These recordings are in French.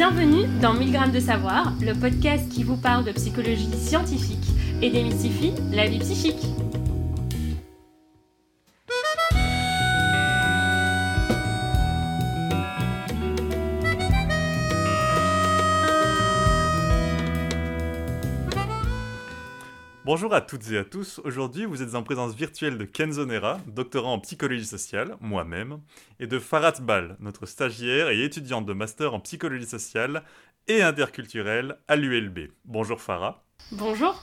Bienvenue dans 1000 grammes de savoir, le podcast qui vous parle de psychologie scientifique et démystifie la vie psychique. Bonjour à toutes et à tous. Aujourd'hui, vous êtes en présence virtuelle de Kenzo Nera, doctorant en psychologie sociale, moi-même, et de Farhat Bal, notre stagiaire et étudiante de master en psychologie sociale et interculturelle à l'ULB. Bonjour Farah. Bonjour.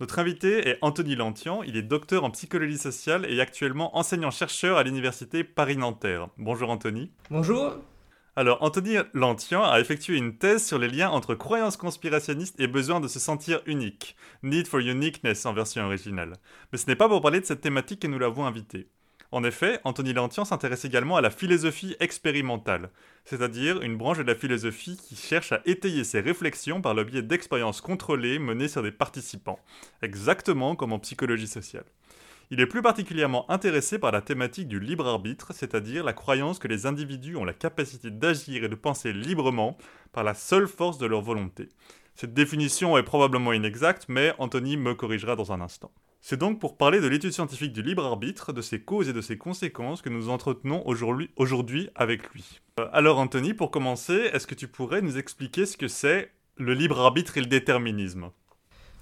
Notre invité est Anthony Lantian. Il est docteur en psychologie sociale et actuellement enseignant-chercheur à l'université Paris-Nanterre. Bonjour Anthony. Bonjour. Alors, Anthony Lantian a effectué une thèse sur les liens entre croyances conspirationnistes et besoin de se sentir unique. Need for Uniqueness en version originale. Mais ce n'est pas pour parler de cette thématique que nous l'avons invité. En effet, Anthony Lantian s'intéresse également à la philosophie expérimentale, c'est-à-dire une branche de la philosophie qui cherche à étayer ses réflexions par le biais d'expériences contrôlées menées sur des participants, exactement comme en psychologie sociale. Il est plus particulièrement intéressé par la thématique du libre arbitre, c'est-à-dire la croyance que les individus ont la capacité d'agir et de penser librement par la seule force de leur volonté. Cette définition est probablement inexacte, mais Anthony me corrigera dans un instant. C'est donc pour parler de l'étude scientifique du libre arbitre, de ses causes et de ses conséquences que nous entretenons aujourd'hui avec lui. Euh, alors Anthony, pour commencer, est-ce que tu pourrais nous expliquer ce que c'est le libre arbitre et le déterminisme?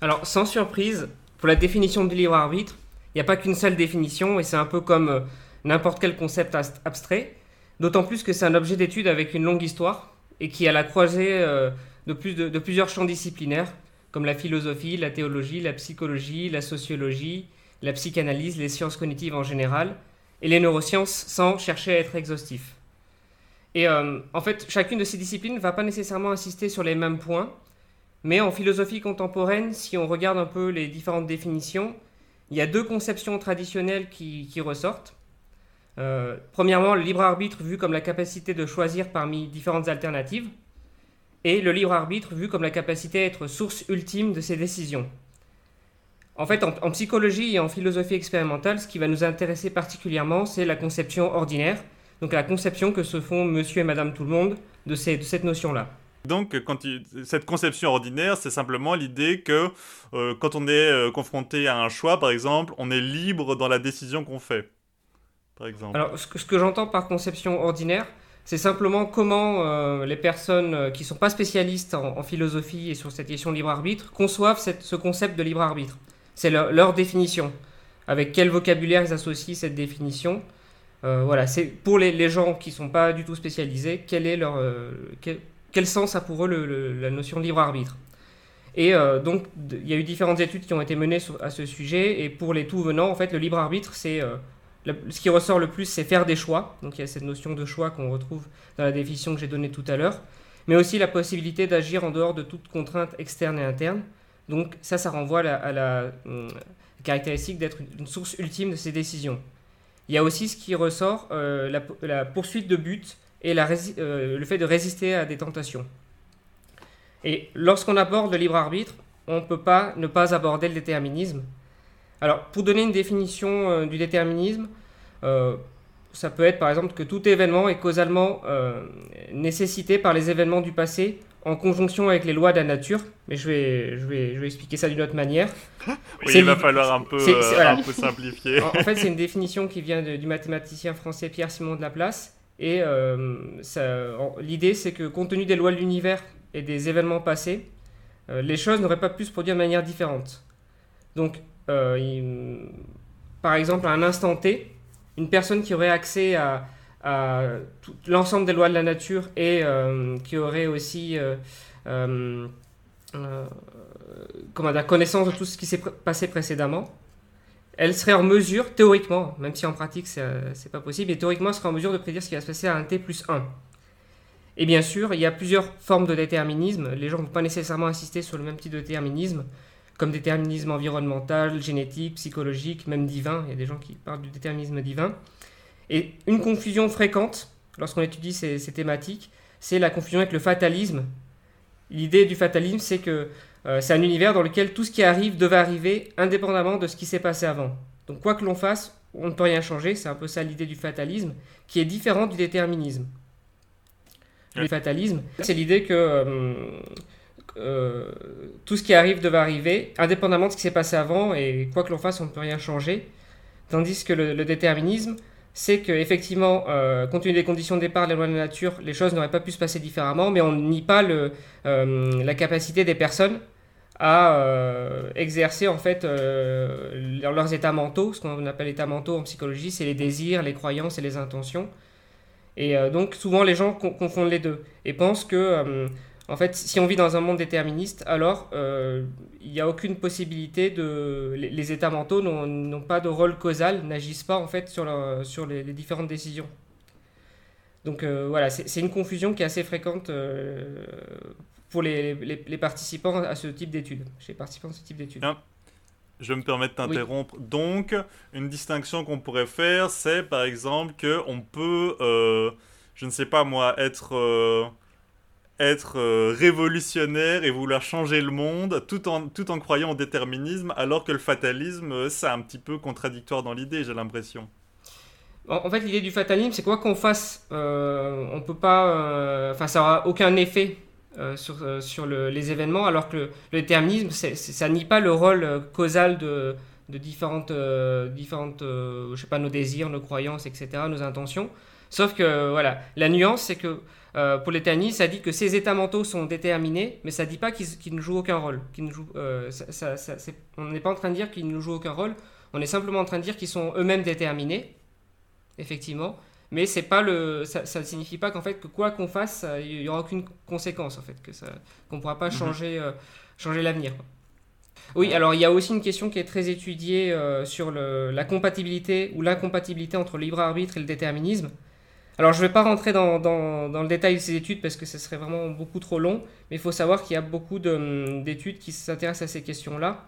Alors, sans surprise, pour la définition du libre arbitre, il n'y a pas qu'une seule définition et c'est un peu comme euh, n'importe quel concept abstrait, d'autant plus que c'est un objet d'étude avec une longue histoire et qui a la croisée euh, de, de, plusieurs champs disciplinaires comme la philosophie, la théologie, la psychologie, la sociologie, la psychanalyse, les sciences cognitives en général et les neurosciences sans chercher à être exhaustif. Et euh, en fait, chacune de ces disciplines ne va pas nécessairement insister sur les mêmes points, mais en philosophie contemporaine, si on regarde un peu les différentes définitions, il y a deux conceptions traditionnelles qui, ressortent. Euh, premièrement, le libre arbitre vu comme la capacité de choisir parmi différentes alternatives, et le libre arbitre vu comme la capacité à être source ultime de ses décisions. En fait, en, psychologie et en philosophie expérimentale, ce qui va nous intéresser particulièrement, c'est la conception ordinaire, donc la conception que se font monsieur et madame tout le monde de cette notion-là. Donc, cette conception ordinaire, c'est simplement l'idée que euh, quand on est euh, confronté à un choix, par exemple, on est libre dans la décision qu'on fait. Par exemple. Alors, ce que, j'entends par conception ordinaire, c'est simplement comment euh, les personnes qui ne sont pas spécialistes en, philosophie et sur cette question de libre arbitre conçoivent ce concept de libre arbitre. C'est leur, définition. Avec quel vocabulaire ils associent cette définition. voilà, c'est pour les, gens qui ne sont pas du tout spécialisés, quel est leur, sens a pour eux la notion de libre arbitre. Et euh, donc, il y a eu différentes études qui ont été menées à ce sujet, et pour les tout venants, en fait, le libre arbitre, c'est euh, ce qui ressort le plus, c'est faire des choix. Donc, il y a cette notion de choix qu'on retrouve dans la définition que j'ai donnée tout à l'heure, mais aussi la possibilité d'agir en dehors de toute contrainte externe et interne. Donc, ça, ça renvoie à la, hum, caractéristique d'être une source ultime de ces décisions. Il y a aussi ce qui ressort, euh, la, la, poursuite de buts et euh, le fait de résister à des tentations. Et lorsqu'on aborde le libre arbitre, on ne peut pas ne pas aborder le déterminisme. Alors, pour donner une définition euh, du déterminisme, euh, ça peut être par exemple que tout événement est causalement nécessité par les événements du passé en conjonction avec les lois de la nature. Mais je vais, je vais, je vais expliquer ça d'une autre manière. oui, il va falloir un peu, un peu simplifier. en, fait, c'est une définition qui vient du mathématicien français Pierre-Simon de Laplace et euh, l'idée, c'est que compte tenu des lois de l'univers et des événements passés, euh, les choses n'auraient pas pu se produire de manière différente. Donc, euh, par exemple, à un instant T, une personne qui aurait accès à, l'ensemble des lois de la nature et qui aurait aussi comment dire, connaissance de tout ce qui s'est passé précédemment, elle serait en mesure, théoriquement, même si en pratique c'est pas possible, mais théoriquement elle serait en mesure de prédire ce qui va se passer à un t plus 1. Et bien sûr, il y a plusieurs formes de déterminisme. Les gens ne vont pas nécessairement insister sur le même type de déterminisme, comme déterminisme environnemental, génétique, psychologique, même divin. Il y a des gens qui parlent du déterminisme divin. Et une confusion fréquente, lorsqu'on étudie ces thématiques, c'est la confusion avec le fatalisme. L'idée du fatalisme, c'est que euh, c'est un univers dans lequel tout ce qui arrive devait arriver indépendamment de ce qui s'est passé avant. Donc quoi que l'on fasse, on ne peut rien changer, c'est un peu ça l'idée du fatalisme, qui est différente du déterminisme. le fatalisme. C'est l'idée que euh, tout ce qui arrive devait arriver, indépendamment de ce qui s'est passé avant, et quoi que l'on fasse, on ne peut rien changer. Tandis que le, déterminisme, c'est qu'effectivement, euh, compte tenu des conditions de départ de la loi de la nature, les choses n'auraient pas pu se passer différemment, mais on nie pas euh, la capacité des personnes à euh, exercer en fait leurs états mentaux, ce qu'on appelle états mentaux en psychologie, c'est les désirs, les croyances et les intentions. Et donc souvent les gens confondent les deux et pensent que en fait, si on vit dans un monde déterministe, alors euh, il n'y a aucune possibilité de. Les, états mentaux n'ont pas de rôle causal, n'agissent pas en fait sur, sur les, différentes décisions. Donc euh, voilà, c'est une confusion qui est assez fréquente euh, pour les, participants à ce type d'études, chez les participants à ce type d'études. Je me permets de t'interrompre. Donc, une distinction qu'on pourrait faire, c'est par exemple qu'on peut, je ne sais pas moi, être être euh, révolutionnaire et vouloir changer le monde tout en, tout en croyant au déterminisme, alors que le fatalisme, euh, c'est un petit peu contradictoire dans l'idée, j'ai l'impression. En, fait, l'idée du fatalisme, c'est quoi qu'on fasse, euh, on peut pas, enfin, ça aura aucun effet sur, sur les événements, alors que le, déterminisme, ça nie pas le rôle causal de, de différentes, différentes je sais pas, nos désirs, nos croyances, etc., nos intentions. Sauf que, voilà, la nuance, c'est que euh, l'éternisme, ça dit que ces états mentaux sont déterminés, mais ça ne dit pas qu'ils ne jouent aucun rôle. ne jouent, euh, on n'est pas en train de dire qu'ils ne jouent aucun rôle, on est simplement en train de dire qu'ils sont eux-mêmes déterminés, effectivement, mais c'est pas le, ça ne signifie pas qu'en fait, que quoi qu'on fasse, il n'y aura aucune conséquence, en fait, qu'on ne pourra pas mhm. changer, euh, changer l'avenir. Oui, alors il y a aussi une question qui est très étudiée sur le, la compatibilité ou l'incompatibilité entre le libre arbitre et le déterminisme. Alors je ne vais pas rentrer dans, le détail de ces études parce que ce serait vraiment beaucoup trop long, mais il faut savoir qu'il y a beaucoup hum, d'études qui s'intéressent à ces questions-là.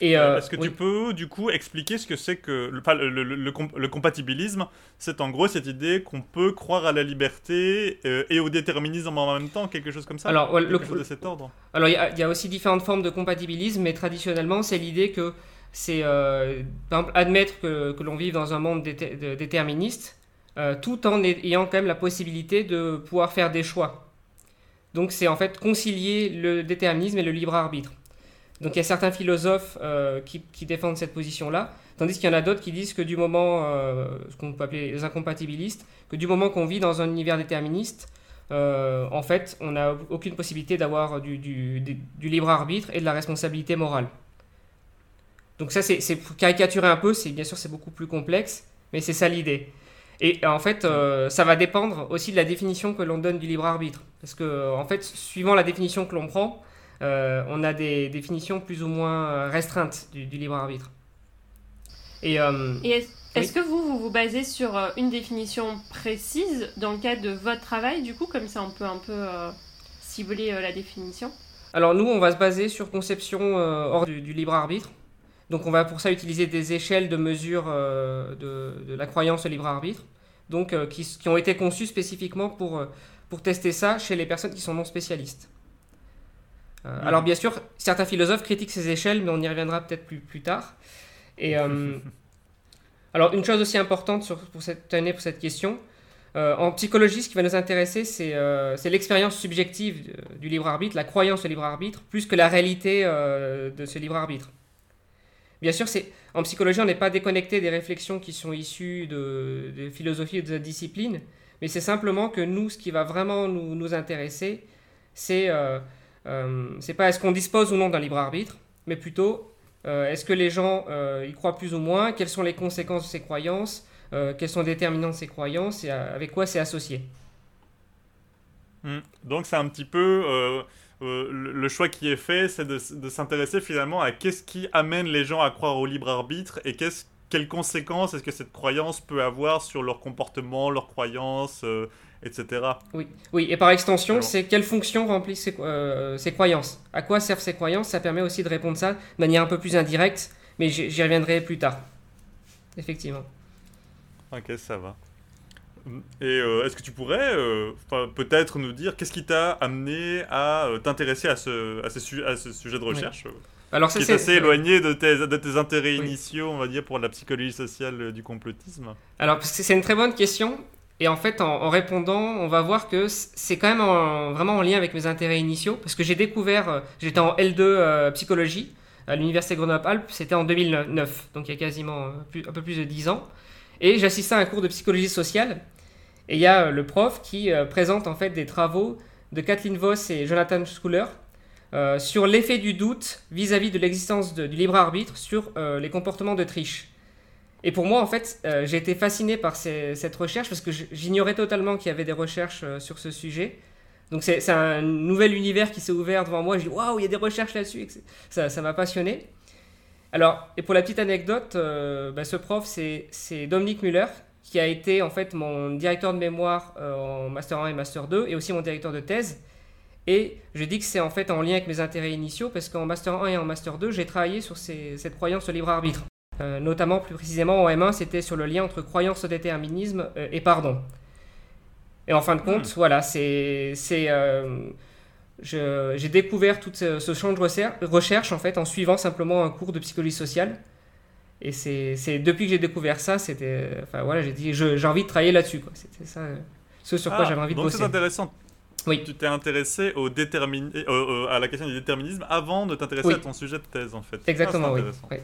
Et euh, Est-ce que tu peux du coup expliquer ce que c'est que le, compatibilisme? C'est en gros cette idée qu'on peut croire à la liberté euh, et au déterminisme en même temps, quelque chose comme ça? Alors, quelque chose de cet ordre? Alors il y, a aussi différentes formes de compatibilisme, mais traditionnellement c'est l'idée que c'est euh, admettre que, que l'on vive dans un monde déterministe euh, tout en ayant quand même la possibilité de pouvoir faire des choix. Donc c'est en fait concilier le déterminisme et le libre arbitre. Donc il y a certains philosophes euh, qui, défendent cette position-là, tandis qu'il y en a d'autres qui disent que du moment, euh, ce qu'on peut appeler les incompatibilistes, que du moment qu'on vit dans un univers déterministe, en fait, on n'a aucune possibilité d'avoir du, du, libre arbitre et de la responsabilité morale. Donc ça, c'est caricaturer un peu, bien sûr c'est beaucoup plus complexe, mais c'est ça l'idée. Et en fait, euh, ça va dépendre aussi de la définition que l'on donne du libre arbitre. Parce que, en fait, suivant la définition que l'on prend, euh, on a des définitions plus ou moins restreintes du, libre arbitre. Et, euh, est-ce que vous, vous vous basez sur une définition précise dans le cadre de votre travail, du coup, comme ça on peut un peu cibler la définition? Alors nous, on va se baser sur conception hors du, du libre arbitre. Donc on va pour ça utiliser des échelles de mesure euh, de, la croyance au libre arbitre, donc euh, qui, ont été conçues spécifiquement pour, euh, pour tester ça chez les personnes qui sont non spécialistes. Alors bien sûr, certains philosophes critiquent ces échelles, mais on y reviendra peut-être plus, plus tard. Et alors une chose aussi importante pour cette année, pour cette question, en psychologie, ce qui va nous intéresser, c'est l'expérience subjective du libre arbitre, la croyance au libre arbitre, plus que la réalité de ce libre arbitre. Bien sûr, c'est en psychologie, on n'est pas déconnecté des réflexions qui sont issues de, de philosophie ou de discipline, mais c'est simplement que nous, ce qui va vraiment nous, intéresser, c'est euh, euh, pas est-ce qu'on dispose ou non d'un libre arbitre, mais plutôt euh, est-ce que les gens euh, y croient plus ou moins, quelles sont les conséquences de ces croyances, quels sont les déterminants de ces croyances et avec quoi c'est associé. Hmm. Donc c'est un petit peu euh, le choix qui est fait, c'est de, s'intéresser finalement à qu'est-ce qui amène les gens à croire au libre arbitre et quelles conséquences est-ce que cette croyance peut avoir sur leur comportement, leurs croyances, euh, etc. Oui, oui, et par extension, c'est quelle fonction remplissent ces, euh, ces, croyances? À quoi servent ces croyances? Ça permet aussi de répondre ça de manière un peu plus indirecte, mais j'y reviendrai plus tard. Effectivement. Ok, ça va. Et euh, est-ce que tu pourrais euh, peut-être nous dire qu'est-ce qui t'a amené à euh, t'intéresser à ce, à, ce à ce sujet de recherche Alors, qui est, assez éloigné de tes, de tes intérêts initiaux, on va dire, pour la psychologie sociale du complotisme? Alors, c'est une très bonne question. Et en fait, en, répondant, on va voir que c'est quand même vraiment en lien avec mes intérêts initiaux, parce que j'ai découvert, j'étais en L2 euh, psychologie à l'université Grenoble-Alpes, c'était en 2009, donc il y a quasiment un peu plus de 10 ans, et j'assistais à un cours de psychologie sociale, et il y a le prof qui présente en fait des travaux de Kathleen Voss et Jonathan Schuller sur l'effet du doute vis-à-vis de l'existence du libre arbitre sur les comportements de triche. Et pour moi, en fait, euh, j'ai été fasciné par cette recherche parce que j'ignorais totalement qu'il y avait des recherches euh, sur ce sujet. Donc c'est un nouvel univers qui s'est ouvert devant moi. Je dis waouh, il y a des recherches là-dessus. Ça m'a passionné. Alors, et pour la petite anecdote, euh, bah, ce prof, c'est Dominique Muller, qui a été en fait mon directeur de mémoire en Master 1 et Master 2, et aussi mon directeur de thèse. Et je dis que c'est en fait en lien avec mes intérêts initiaux, parce qu'en Master 1 et en Master 2, j'ai travaillé sur cette croyance au libre arbitre. Euh, notamment plus précisément en M1, c'était sur le lien entre croyance au déterminisme euh, et pardon. Et en fin de compte, hmm. voilà, c'est, euh, j'ai découvert tout ce, champ de recherche en fait en suivant simplement un cours de psychologie sociale. Et c'est, depuis que j'ai découvert ça, c'était, enfin voilà, j'ai dit, j'ai envie de travailler là-dessus. C'était ça, ce sur quoi ah, j'avais envie de bosser. c'est intéressant. Oui. Tu t'es intéressé au à la question du déterminisme avant de t'intéresser à ton sujet de thèse, en fait. Exactement, ah, oui.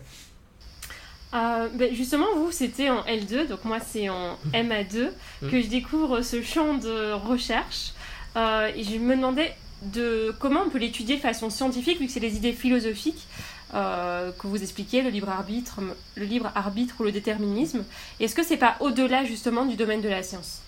Euh, ben, justement, vous, c'était en L2, donc moi, c'est en MA2 mm. que je découvre ce champ de recherche. Euh, et je me demandais de comment on peut l'étudier de façon scientifique, vu que c'est des idées philosophiques euh, que vous expliquez, le libre arbitre, le libre arbitre ou le déterminisme. Est-ce que c'est pas au-delà justement du domaine de la science?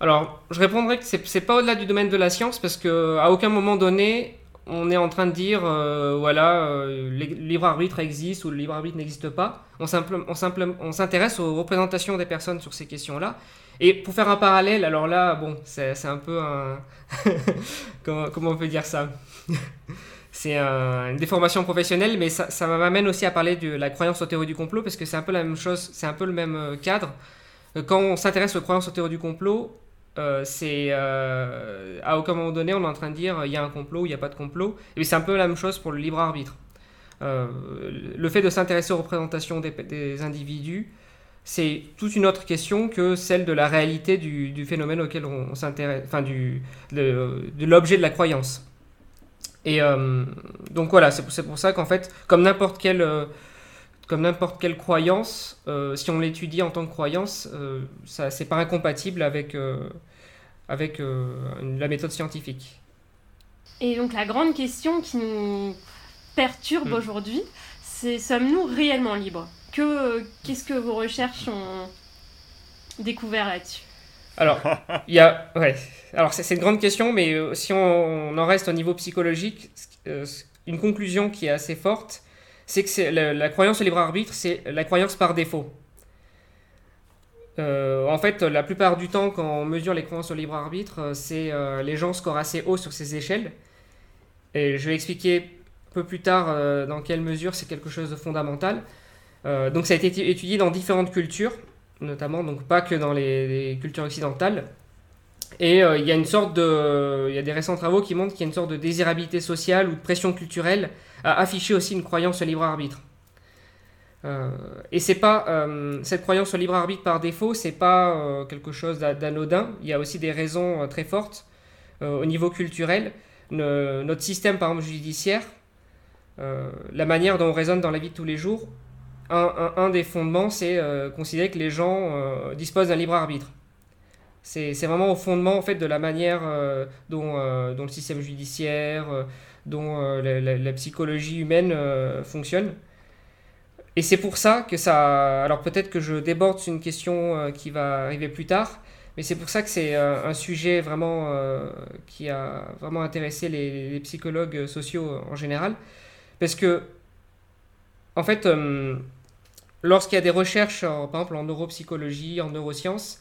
Alors, je répondrai que c'est pas au-delà du domaine de la science parce que à aucun moment donné on est en train de dire, euh, voilà, euh, le libre arbitre existe ou le libre arbitre n'existe pas. On, on s'intéresse aux représentations des personnes sur ces questions-là. Et pour faire un parallèle, alors là, bon, c'est un peu un... comment, on peut dire ça? C'est une déformation professionnelle, mais ça, m'amène aussi à parler de la croyance aux théories du complot, parce que c'est un peu la même chose, c'est un le même euh, cadre. Quand on s'intéresse aux croyances aux théories du complot, euh, c'est euh, à aucun moment donné on est en train de dire il y a un complot ou il n'y a pas de complot. Et c'est un peu la même chose pour le libre arbitre. Euh, le fait de s'intéresser aux représentations des, individus, c'est toute une autre question que celle de la réalité du, phénomène auquel on, s'intéresse, enfin du, de, l'objet de la croyance. Et donc voilà, c'est pour, ça qu'en fait, comme n'importe quelle comme n'importe quelle croyance, si on l'étudie en tant que croyance, ça c'est pas incompatible avec avec euh, la méthode scientifique. Et donc la grande question qui nous perturbe hmm. aujourd'hui, c'est sommes-nous réellement libres? Que, Qu'est-ce que vos recherches ont découvert là-dessus? Alors, y a, ouais. Alors c'est une grande question, mais euh, si on, en reste au niveau psychologique, euh, une conclusion qui est assez forte, c'est que la, croyance au libre arbitre, c'est la croyance par défaut. Euh, en fait, la plupart du temps, quand on mesure les croyances au libre arbitre, c'est les gens scorent assez haut sur ces échelles. Et je vais expliquer un peu plus tard dans quelle mesure c'est quelque chose de fondamental. donc ça a été étudié dans différentes cultures, notamment donc pas que dans les, cultures occidentales. Et il y a une sorte de, il y a des récents travaux qui montrent qu'il y a une sorte de désirabilité sociale ou de pression culturelle à afficher aussi une croyance au libre arbitre. Euh, et c'est pas euh, cette croyance au libre arbitre par défaut, c'est pas euh, quelque chose d'anodin. Il y a aussi des raisons très fortes au niveau culturel. notre système, par exemple judiciaire, la manière dont on raisonne dans la vie de tous les jours, un, des fondements, c'est considérer que les gens disposent d'un libre arbitre. C'est vraiment au fondement en fait de la manière dont, dont, le système judiciaire, dont la, psychologie humaine fonctionne. Et c'est pour ça que ça. Alors peut-être que je déborde sur une question euh, qui va arriver plus tard, mais c'est pour ça que c'est euh, un sujet vraiment euh, qui a vraiment intéressé les, psychologues sociaux en général. Parce que, en fait, lorsqu'il y a des recherches, par exemple en neuropsychologie, en neurosciences,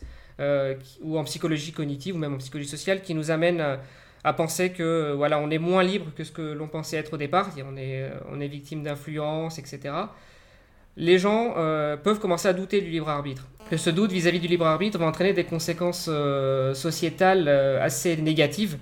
ou en psychologie cognitive, ou même en psychologie sociale, qui nous amènent à, penser que voilà, on est moins libre que ce que l'on pensait être au départ, on est, on est victime d'influence, etc les gens euh, peuvent commencer à douter du libre arbitre. Que ce doute vis-à-vis du libre arbitre va entraîner des conséquences euh, sociétales euh, assez négatives.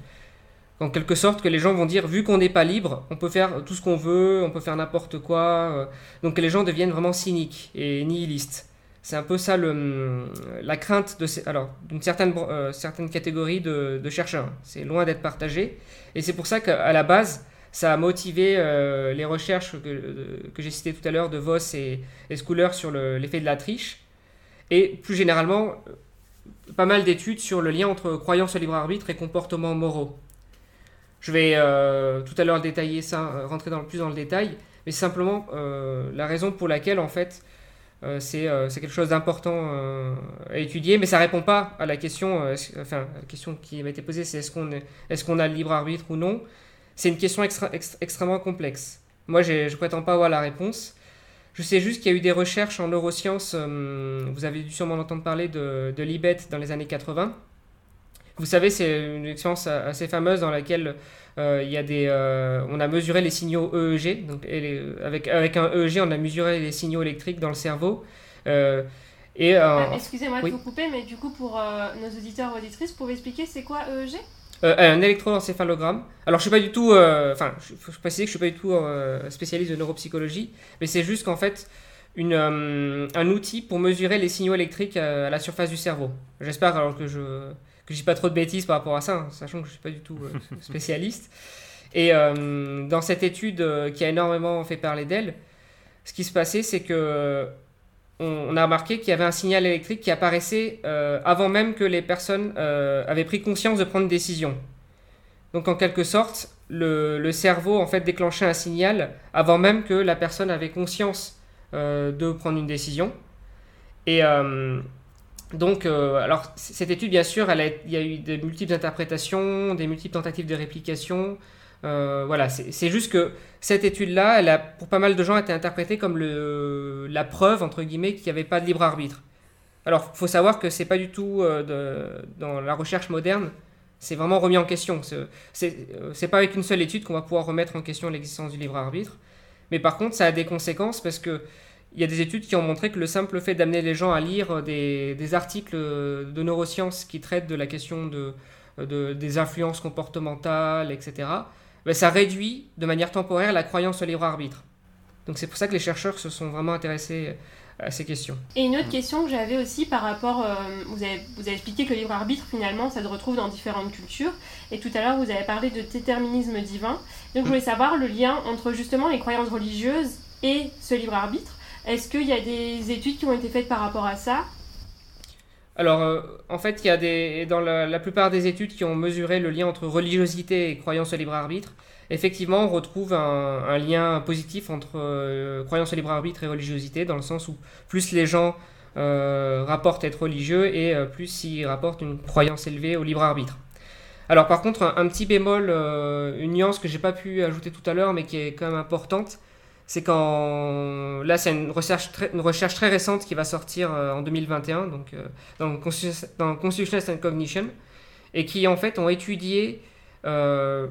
En quelque sorte, que les gens vont dire, vu qu'on n'est pas libre, on peut faire tout ce qu'on veut, on peut faire n'importe quoi. donc les gens deviennent vraiment cyniques et nihilistes. C'est un peu ça le, la crainte de alors d'une certaine, euh, certaine catégorie de, chercheurs. C'est loin d'être partagé. Et c'est pour ça qu'à la base, ça a motivé euh, les recherches que, que j'ai citées tout à l'heure de Voss et, et Schooler sur l'effet de la triche. Et plus généralement, pas mal d'études sur le lien entre croyance au libre arbitre et comportements moraux. Je vais euh, tout à l'heure détailler ça, rentrer dans, plus dans le détail, mais simplement la raison pour laquelle en fait euh, euh, c'est quelque chose d'important euh, à étudier, mais ça répond pas à la question, enfin, la question qui m'a été posée, c'est est-ce qu'on est, est qu'on a le libre arbitre ou non? C'est une question extrêmement complexe. Moi, je prétends pas avoir la réponse. Je sais juste qu'il y a eu des recherches en neurosciences, vous avez dû sûrement entendre parler de, de Libet dans les années 80. Vous savez, c'est une expérience assez fameuse dans laquelle euh, il y a des, euh, on a mesuré les signaux EEG. Donc, avec, avec un EEG, on a mesuré les signaux électriques dans le cerveau. Euh, et, ah, Excusez-moi de vous couper, mais du coup, pour nos auditeurs et auditrices, vous pouvez expliquer c'est quoi EEG un électroencéphalogramme. Alors, je suis pas du tout. Enfin, il faut préciser que je suis pas du tout spécialiste de neuropsychologie, mais c'est juste qu'en fait, une, un outil pour mesurer les signaux électriques à la surface du cerveau. J'espère alors que je que je dis pas trop de bêtises par rapport à ça, hein, sachant que je suis pas du tout euh, spécialiste. Et euh, dans cette étude euh, qui a énormément fait parler d'elle, ce qui se passait, c'est que on, a remarqué qu'il y avait un signal électrique qui apparaissait avant même que les personnes avaient pris conscience de prendre une décision. Donc en quelque sorte, le, le, cerveau en fait déclenchait un signal avant même que la personne avait conscience de prendre une décision. Et donc, euh, alors, cette étude, bien sûr, il y a eu de multiples interprétations, des multiples tentatives de réplication. Euh, voilà, c'est juste que cette étude-là, elle a, pour pas mal de gens, été interprétée comme la preuve, entre guillemets, qu'il n'y avait pas de libre arbitre. Alors, il faut savoir que c'est pas du tout euh, dans la recherche moderne, c'est vraiment remis en question. C'est pas avec une seule étude qu'on va pouvoir remettre en question l'existence du libre arbitre. Mais par contre, ça a des conséquences parce que il y a des études qui ont montré que le simple fait d'amener les gens à lire des, articles de neurosciences qui traitent de la question de des influences comportementales, etc., ben ça réduit de manière temporaire la croyance au libre arbitre. Donc c'est pour ça que les chercheurs se sont vraiment intéressés à ces questions. Et une autre question que j'avais aussi par rapport, euh, vous, avez, vous avez expliqué que le libre arbitre finalement ça se retrouve dans différentes cultures, et tout à l'heure vous avez parlé de déterminisme divin, donc je voulais savoir le lien entre justement les croyances religieuses et ce libre arbitre. Est-ce qu'il y a des études qui ont été faites par rapport à ça? Alors, euh, en fait, il y a des, dans la, plupart des études qui ont mesuré le lien entre religiosité et croyance au libre arbitre, effectivement, on retrouve un, lien positif entre euh, croyance au libre arbitre et religiosité, dans le sens où plus les gens euh, rapportent être religieux et plus ils rapportent une croyance élevée au libre arbitre. Alors, par contre, un, petit bémol, une nuance que j'ai pas pu ajouter tout à l'heure, mais qui est quand même importante, c'est quand là c'est une recherche très, une recherche très récente qui va sortir euh, en 2021 donc euh, dans, dans Consciousness and Cognition et qui en fait ont étudié euh,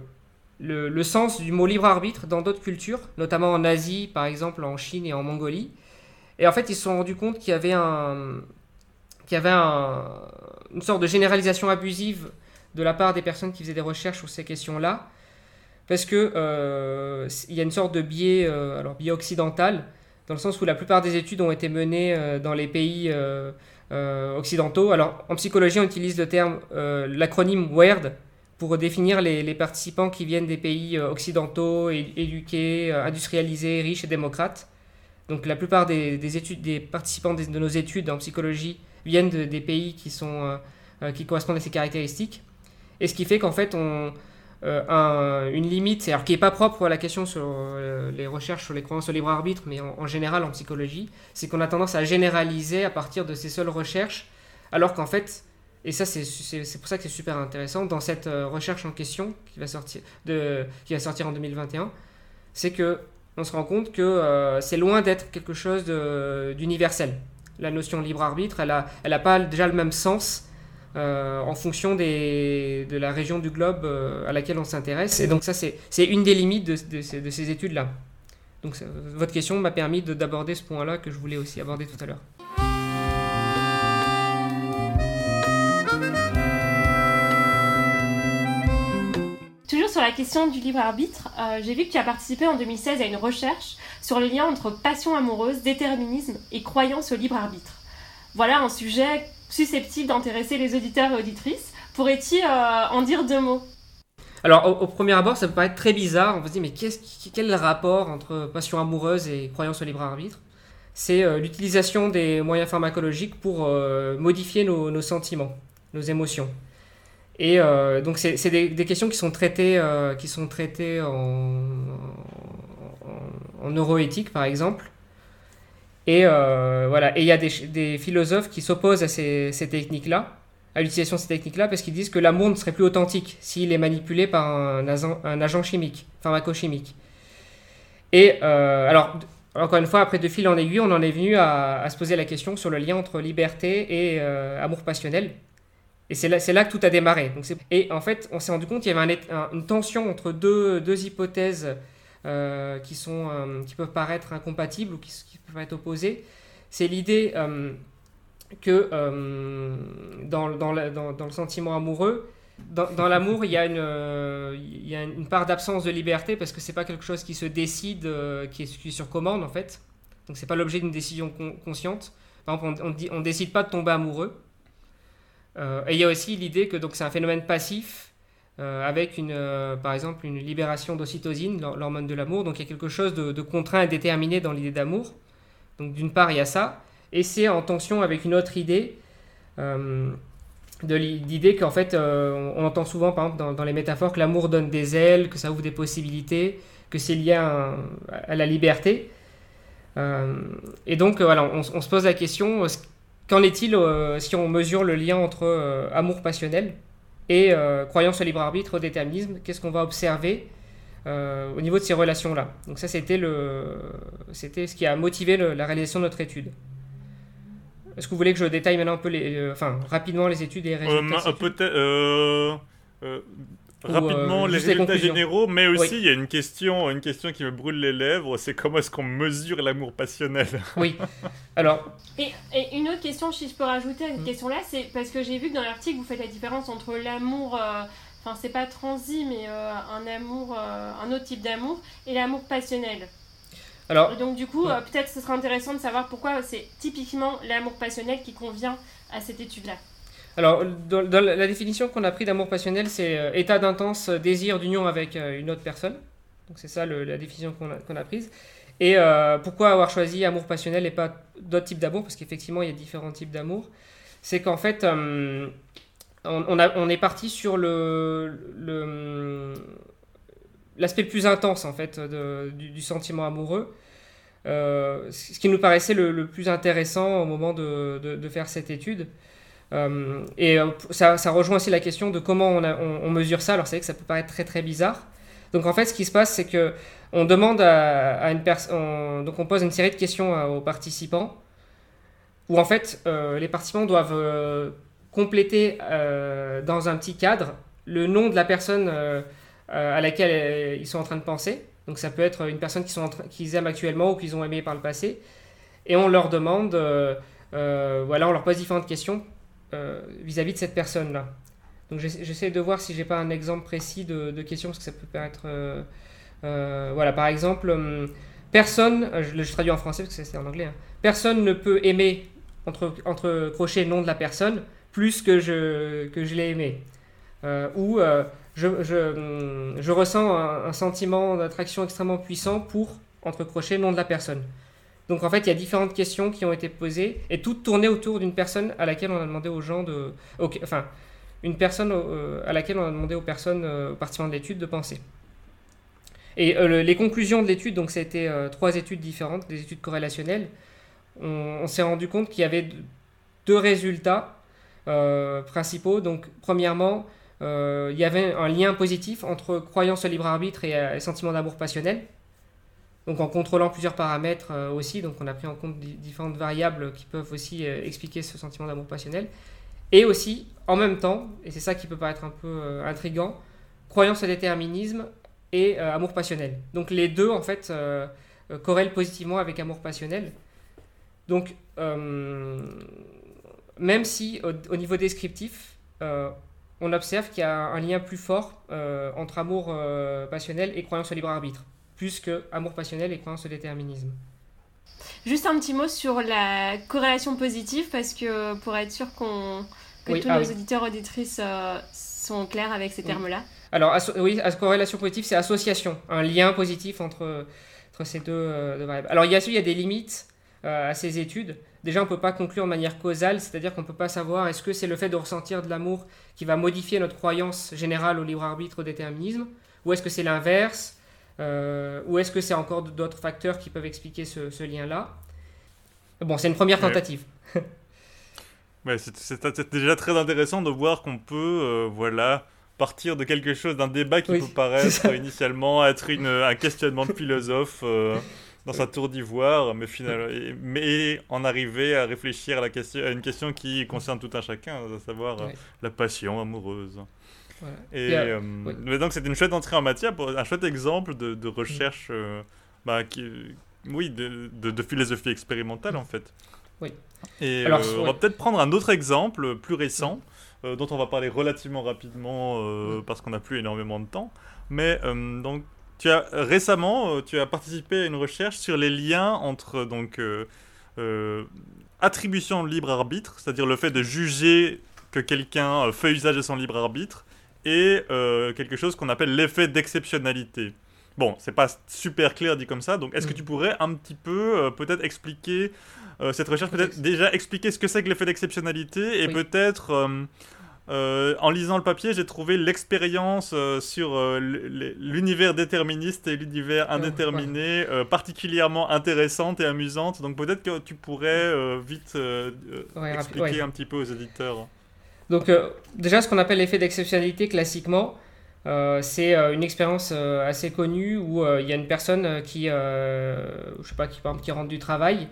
le, sens du mot libre arbitre dans d'autres cultures notamment en Asie par exemple en Chine et en Mongolie. Et en fait ils se sont rendus compte qu'il y avait un qu'il y avait un, une sorte de généralisation abusive de la part des personnes qui faisaient des recherches sur ces questions là parce que euh, y a une sorte de biais, euh, alors biais occidental, dans le sens où la plupart des études ont été menées euh, dans les pays occidentaux. Alors en psychologie, on utilise le terme, l'acronyme WERD pour définir les, participants qui viennent des pays occidentaux, éduqués, industrialisés, riches et démocrates. Donc la plupart des, études, des participants de, nos études en psychologie viennent des pays qui, sont, qui correspondent à ces caractéristiques. Et ce qui fait qu'en fait, on, euh, une limite, alors qui n'est pas propre à la question sur euh, les recherches sur les croyances au libre arbitre, mais en, général en psychologie, c'est qu'on a tendance à généraliser à partir de ces seules recherches, alors qu'en fait, et ça c'est pour ça que c'est super intéressant, dans cette euh, recherche en question qui va sortir, de, qui va sortir en 2021, c'est que on se rend compte que c'est loin d'être quelque chose d'universel. La notion libre arbitre, elle n'a elle a pas déjà le même sens euh, en fonction des, de la région du globe euh, à laquelle on s'intéresse. Et donc ça, c'est une des limites de, de, ces, études-là. Donc votre question m'a permis d'aborder ce point-là que je voulais aussi aborder tout à l'heure. Toujours sur la question du libre arbitre, euh, j'ai vu que tu as participé en 2016 à une recherche sur le lien entre passion amoureuse, déterminisme et croyance au libre arbitre. voilà un sujet susceptible d'intéresser les auditeurs et auditrices. Pourrais-tu en dire deux mots? Alors, au, premier abord, ça peut paraître très bizarre. On se dit, mais quel rapport entre passion amoureuse et croyance au libre arbitre? C'est euh, l'utilisation des moyens pharmacologiques pour euh, modifier nos, sentiments, nos émotions. Et euh, donc, c'est des, questions qui sont traitées, qui sont traitées en, neuroéthique, par exemple. Et voilà. Et il y a des, philosophes qui s'opposent à ces techniques-là à l'utilisation de ces techniques-là parce qu'ils disent que l'amour ne serait plus authentique s'il est manipulé par un agent, un agent chimique, pharmacochimique. Et euh, alors, encore une fois, après de fil en aiguille, on en est venu à, se poser la question sur le lien entre liberté et euh, amour passionnel. Et c'est là, là, que tout a démarré. Donc et en fait, on s'est rendu compte qu'il y avait une tension entre deux, deux hypothèses euh, qui, sont, qui peuvent paraître incompatibles ou qui, qui peuvent être opposées. C'est l'idée que euh, dans, dans, dans, le sentiment amoureux, dans, l'amour, il y a une, euh, il y a une part d'absence de liberté parce que c'est pas quelque chose qui se décide, euh, qui, est, sur commande en fait. Donc c'est pas l'objet d'une décision consciente. Par exemple, on, on, décide pas de tomber amoureux. et il y a aussi l'idée que c'est un phénomène passif avec une, par exemple une libération d'ocytosine, l'hormone de l'amour. Donc il y a quelque chose de, contraint et déterminé dans l'idée d'amour. Donc d'une part il y a ça et c'est en tension avec une autre idée, euh, l'idée qu'en fait, euh, on entend souvent, par exemple, dans, les métaphores, que l'amour donne des ailes, que ça ouvre des possibilités, que c'est lié à, la liberté. Euh, et donc, voilà, on, se pose la question, qu'en est-il si on mesure le lien entre amour passionnel et croyance au libre arbitre, au déterminisme Qu'est-ce qu'on va observer au niveau de ces relations-là Donc ça, c'était ce qui a motivé la réalisation de notre étude. Est-ce que vous voulez que je détaille maintenant un peu les, euh, enfin rapidement les études et les résultats euh, Peut-être. Euh, rapidement les résultats généraux, mais aussi il y a une question, une question qui me brûle les lèvres, c'est comment est-ce qu'on mesure l'amour passionnel? Oui. Alors. Et, une autre question, si je peux rajouter à cette mm. question-là, c'est parce que j'ai vu que dans l'article vous faites la différence entre l'amour. Enfin, c'est pas transi, mais un amour, un autre type d'amour, et l'amour passionnel. Alors, donc du coup, euh, peut-être ce sera intéressant de savoir pourquoi c'est typiquement l'amour passionnel qui convient à cette étude-là. Alors, la définition qu'on a pris d'amour passionnel, c'est euh, état d'intense désir d'union avec euh, une autre personne. Donc c'est ça la définition qu'on a, prise. Et pourquoi avoir choisi amour passionnel et pas d'autres types d'amour? Parce qu'effectivement, il y a différents types d'amour. C'est qu'en fait, on, est parti sur l'aspect plus intense en fait du, sentiment amoureux. Euh, ce qui nous paraissait le, plus intéressant au moment de, faire cette étude. Euh, et euh, ça, rejoint aussi la question de comment on, mesure ça. Alors c'est vrai que ça peut paraître très très bizarre. Donc en fait, ce qui se passe, c'est que on demande à, une personne, donc on pose une série de questions aux participants, où en fait les participants doivent compléter dans un petit cadre le nom de la personne euh, à laquelle euh, ils sont en train de penser. Donc ça peut être une personne qu'ils sont aiment actuellement ou qu'ils ont aimé par le passé. Et on leur demande, euh, voilà, on leur pose différentes questions vis-à-vis de cette personne-là. Donc j'essaie de voir si j'ai pas un exemple précis de, de, questions parce que ça peut paraître, voilà, par exemple, hum, personne, je, je, traduis en français parce que c'est en anglais, hein. personne ne peut aimer entre, entre crochets nom de la personne plus que je, que je l'ai aimé. ou je, je, ressens un, sentiment d'attraction extrêmement puissant pour, entre crochets, nom de la personne. Donc en fait, il y a différentes questions qui ont été posées et toutes tournées autour d'une personne à laquelle on a demandé aux gens de... enfin, une personne euh, à laquelle on a demandé aux personnes euh, participants de l'étude de penser. Et euh, les conclusions de l'étude, donc c'était trois études différentes, des études corrélationnelles, on, s'est rendu compte qu'il y avait deux résultats principaux. Donc premièrement, euh, il y avait un lien positif entre croyance au libre arbitre et, euh, sentiment d'amour passionnel. Donc en contrôlant plusieurs paramètres euh, aussi, donc on a pris en compte différentes variables qui peuvent aussi expliquer ce sentiment d'amour passionnel. Et aussi, en même temps, et c'est ça qui peut paraître un peu intrigant, croyance au déterminisme et amour passionnel. Donc les deux, en fait, corrèlent positivement avec amour passionnel. Donc, même si au, niveau descriptif, on observe qu'il y a un lien plus fort euh, entre amour euh, passionnel et croyance au libre arbitre, plus que amour passionnel et croyance au déterminisme. Juste un petit mot sur la corrélation positive, parce que pour être sûr qu'on que tous ah nos auditeurs auditrices sont clairs avec ces termes-là. Alors, oui, corrélation positive, c'est association, un lien positif entre, entre ces deux, variables. Alors, il y, a, il y a des limites à ces études. Déjà, on ne peut pas conclure de manière causale, c'est-à-dire qu'on ne peut pas savoir est-ce que c'est le fait de ressentir de l'amour qui va modifier notre croyance générale au libre arbitre, au déterminisme, ou est-ce que c'est l'inverse, euh, ou est-ce que c'est encore d'autres facteurs qui peuvent expliquer ce, lien-là. Bon, c'est une première tentative. c'est déjà très intéressant de voir qu'on peut, euh, voilà, partir de quelque chose, d'un débat qui peut paraître initialement être une, un questionnement de philosophe. Euh, dans sa tour d'ivoire, mais, finalement, mais en arriver à réfléchir à, la question, à une question qui concerne tout un chacun, à savoir euh, la passion amoureuse. Et, euh, mais donc c'est une chouette entrée en matière, un chouette exemple de, de recherche, euh, bah, qui, oui, de, de, philosophie expérimentale en fait. Oui. Et Alors, on va peut-être prendre un autre exemple plus récent, dont on va parler relativement rapidement parce qu'on n'a plus énormément de temps. Mais donc tu as récemment, euh, tu as participé à une recherche sur les liens entre donc euh, euh, attribution de libre arbitre, c'est-à-dire le fait de juger que quelqu'un fait usage de son libre arbitre, et quelque chose qu'on appelle l'effet d'exceptionnalité. Bon, c'est pas super clair dit comme ça, donc est-ce que mm. tu pourrais un petit peu peut-être expliquer cette recherche, peut-être déjà expliquer ce que c'est que l'effet d'exceptionnalité et peut-être euh, en lisant le papier, j'ai trouvé l'expérience euh, sur euh, l'univers déterministe et l'univers indéterminé particulièrement intéressante et amusante. Donc peut-être que tu pourrais vite expliquer un petit peu aux éditeurs. Donc déjà, ce qu'on appelle l'effet d'exceptionnalité classiquement, c'est une expérience assez connue où il y a une personne qui, je sais pas, qui, qui rentre du travail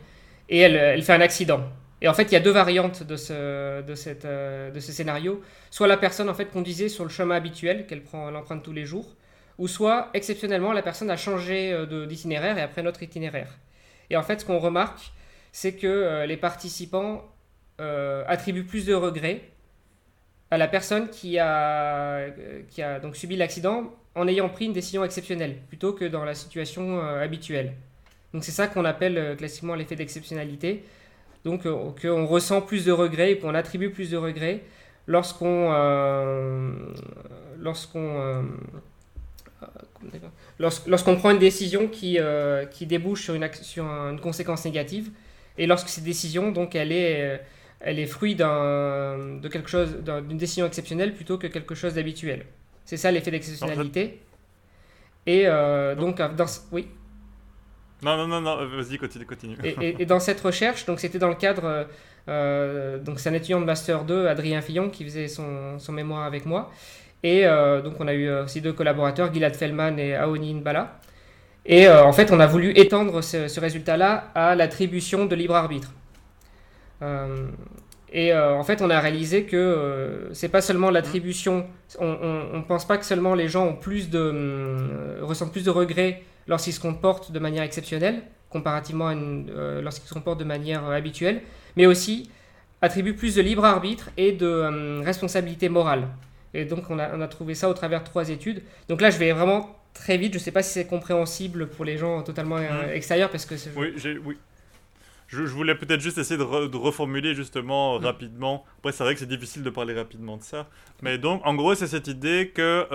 et elle, fait un accident. Et en fait, il y a deux variantes de ce, de cette, euh, de ce scénario. Soit la personne en fait conduisait sur le chemin habituel qu'elle prend l'empreinte tous les jours, ou soit exceptionnellement la personne a changé euh, d'itinéraire et après notre itinéraire. Et en fait, ce qu'on remarque, c'est que euh, les participants attribuent plus de regrets à la personne qui a, qui a donc subi l'accident en ayant pris une décision exceptionnelle plutôt que dans la situation habituelle. Donc c'est ça qu'on appelle classiquement l'effet d'exceptionnalité donc euh, qu'on ressent plus de regrets et qu'on attribue plus de regrets lorsqu'on euh, lorsqu'on euh, lorsqu'on prend une décision qui, qui débouche sur une, sur une conséquence négative et lorsque cette décision donc elle est elle est fruit de quelque chose d'une décision exceptionnelle plutôt que quelque chose d'habituel c'est ça l'effet d'exceptionnalité et donc dans oui non, non, non, non vas-y, continue, continue. Et, dans cette recherche, donc c'était dans le cadre, euh, donc c'est un étudiant de Master 2, Adrien Fillon, qui faisait son, son mémoire avec moi. Et euh, donc on a eu aussi deux collaborateurs, Gilad Fellman et Aoni Nbala. Et euh, en fait, on a voulu étendre ce, résultat-là à l'attribution de libre arbitre. Et en fait, on a réalisé que c'est pas seulement l'attribution. On ne pense pas que seulement les gens ont plus de, ressentent plus de regrets lorsqu'ils se comportent de manière exceptionnelle, comparativement à euh, lorsqu'ils se comportent de manière euh, habituelle, mais aussi attribue plus de libre arbitre et de euh, responsabilité morale. Et donc on a, on a, trouvé ça au travers de trois études. Donc là je vais vraiment très vite, je ne sais pas si c'est compréhensible pour les gens totalement mmh. extérieurs parce que... Oui, oui. Je, voulais peut-être juste essayer de, reformuler justement mmh. rapidement. Après c'est vrai que c'est difficile de parler rapidement de ça. Mais donc en gros c'est cette idée que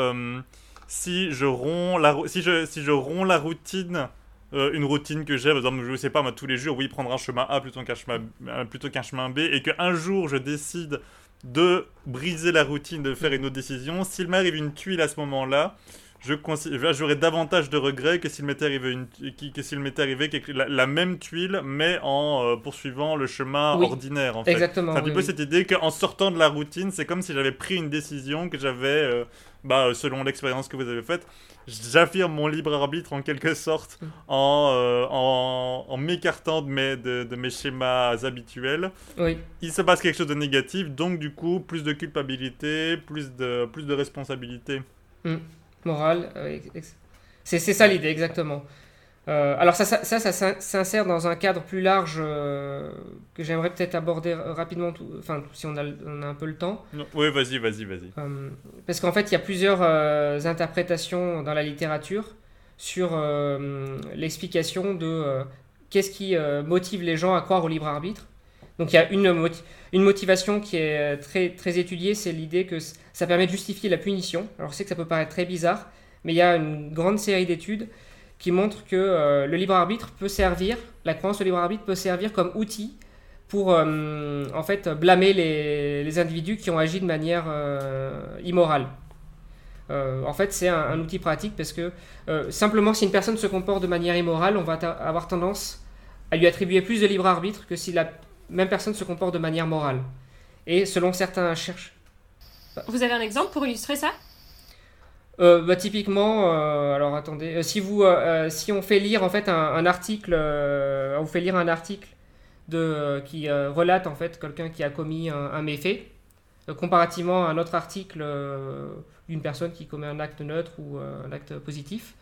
si je romps la, si je, si je romps la routine, euh, une routine que j'ai, par exemple, je sais pas, moi, tous les jours, oui, prendre un chemin A plutôt qu'un chemin, euh, plutôt qu'un chemin B, et qu'un jour, je décide de briser la routine, de faire une autre décision, s'il m'arrive une tuile à ce moment-là, je j'aurais davantage de regrets que s'il m'était arrivé une que s'il m'était arrivé la, même tuile mais en euh, poursuivant le chemin ordinaire en fait. Exactement. C'est un petit peu cette idée qu'en sortant de la routine, c'est comme si j'avais pris une décision que j'avais bah, selon l'expérience que vous avez faite, j'affirme mon libre arbitre en quelque sorte mm. en, euh, en, en m'écartant de mes, de, de, mes schémas habituels. Oui. Il se passe quelque chose de négatif, donc du coup, plus de culpabilité, plus de, plus de responsabilité. Mm. Morale, euh, c'est ça l'idée, exactement. Euh, alors ça, ça, ça, s'insère dans un cadre plus large euh, que j'aimerais peut-être aborder rapidement, enfin si on a, on a, un peu le temps. oui, vas-y, vas-y, vas-y. Euh, parce qu'en fait, il y a plusieurs interprétations dans la littérature sur l'explication de qu'est-ce qui motive les gens à croire au libre arbitre. Donc il y a une, une motivation qui est très, très étudiée, c'est l'idée que ça permet de justifier la punition. Alors je sais que ça peut paraître très bizarre, mais il y a une grande série d'études qui montrent que le libre arbitre peut servir, la croyance au libre arbitre peut servir comme outil pour euh, en fait blâmer les, individus qui ont agi de manière euh, immorale. Euh, en fait, c'est un, outil pratique parce que simplement, si une personne se comporte de manière immorale, on va avoir tendance à lui attribuer plus de libre arbitre que si la même personne se comporte de manière morale. Et selon certains cherches. Vous avez un exemple pour illustrer ça? Bah, typiquement, alors attendez, si vous, si on fait lire en fait un, un article, on fait lire un article de, qui euh, relate en fait quelqu'un qui a commis un, méfait, euh, comparativement à un autre article euh, d'une personne qui commet un acte neutre ou un acte positif.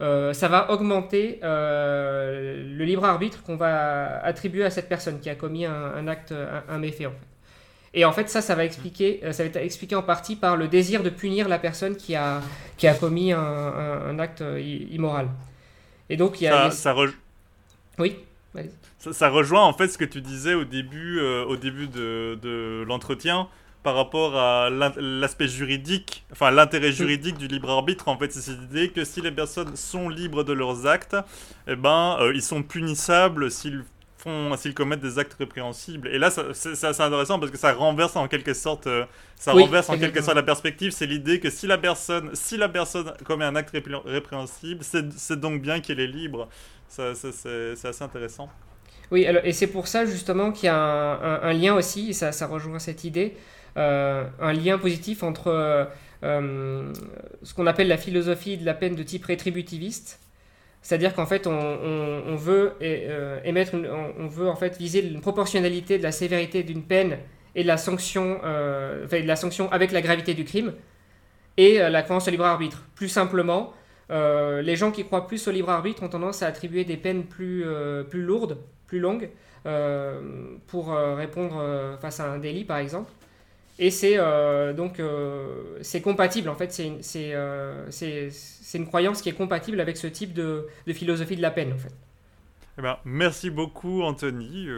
Ça va augmenter le libre arbitre qu'on va attribuer à cette personne qui a commis un, acte, un, méfait en fait. Et en fait, ça, ça va expliquer, ça va être expliqué en partie par le désir de punir la personne qui a, qui a commis un, acte immoral. Et donc, il y a. Ça, Oui. Ça, rejoint en fait ce que tu disais au début, euh, au début de, de l'entretien par rapport à l'aspect juridique, enfin l'intérêt juridique du libre arbitre. En fait, c'est cette idée que si les personnes sont libres de leurs actes, eh ben, euh, ils sont punissables s'ils font, s'ils commettent des actes répréhensibles. Et là, c'est assez intéressant parce que ça renverse en quelque sorte, euh, ça renverse en quelque sorte la perspective. C'est l'idée que si la personne, si la personne commet un acte répréhensible, c'est donc bien qu'elle est libre c'est assez intéressant. Oui, et c'est pour ça justement qu'il y a un, lien aussi, et ça, ça rejoint cette idée, un lien positif entre euh, euh, ce qu'on appelle la philosophie de la peine de type rétributiviste, c'est-à-dire qu'en fait on, veut émettre, on, veut en fait viser une proportionnalité de la sévérité d'une peine et de la sanction, la sanction avec la gravité du crime, et la croyance au libre arbitre. Plus simplement, euh, les gens qui croient plus au libre arbitre ont tendance à attribuer des peines plus, euh, plus lourdes, plus longues, euh, pour répondre face à un délit par exemple. Et c'est donc c'est compatible en fait, c'est une croyance qui est compatible avec ce type de, de philosophie de la peine en fait. Eh ben, merci beaucoup Anthony,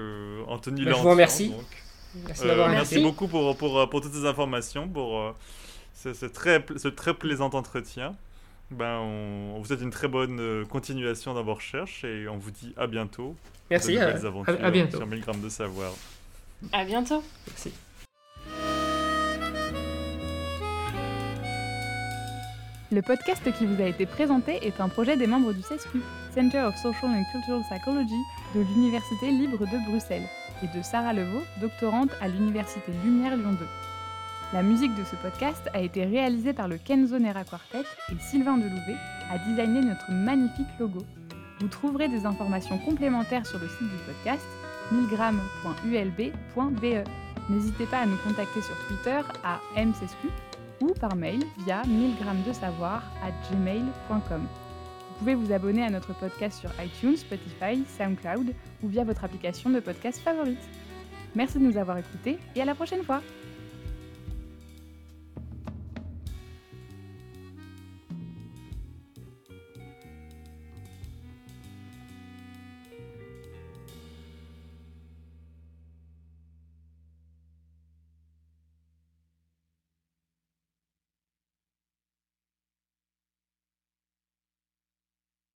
Anthony ben, Je vous remercie. Merci, merci beaucoup pour, pour, pour, toutes ces informations, pour ce, très, ce très plaisant entretien. Ben, on, vous souhaite une très bonne euh, continuation dans vos recherches et on vous dit à bientôt. Merci, à, à, bientôt. Sur 1000 grammes de savoir. À bientôt. Merci. Le podcast qui vous a été présenté est un projet des membres du CESCU, Center of Social and Cultural Psychology, de l'Université libre de Bruxelles, et de Sarah Levaux, doctorante à l'Université Lumière Lyon 2. La musique de ce podcast a été réalisée par le Kenzo Nera Quartet et Sylvain Delouvet a designé notre magnifique logo. Vous trouverez des informations complémentaires sur le site du podcast 1000 N'hésitez pas à nous contacter sur Twitter à mcsq ou par mail via 1000 de savoir à gmail.com. Vous pouvez vous abonner à notre podcast sur iTunes, Spotify, SoundCloud ou via votre application de podcast favorite. Merci de nous avoir écoutés et à la prochaine fois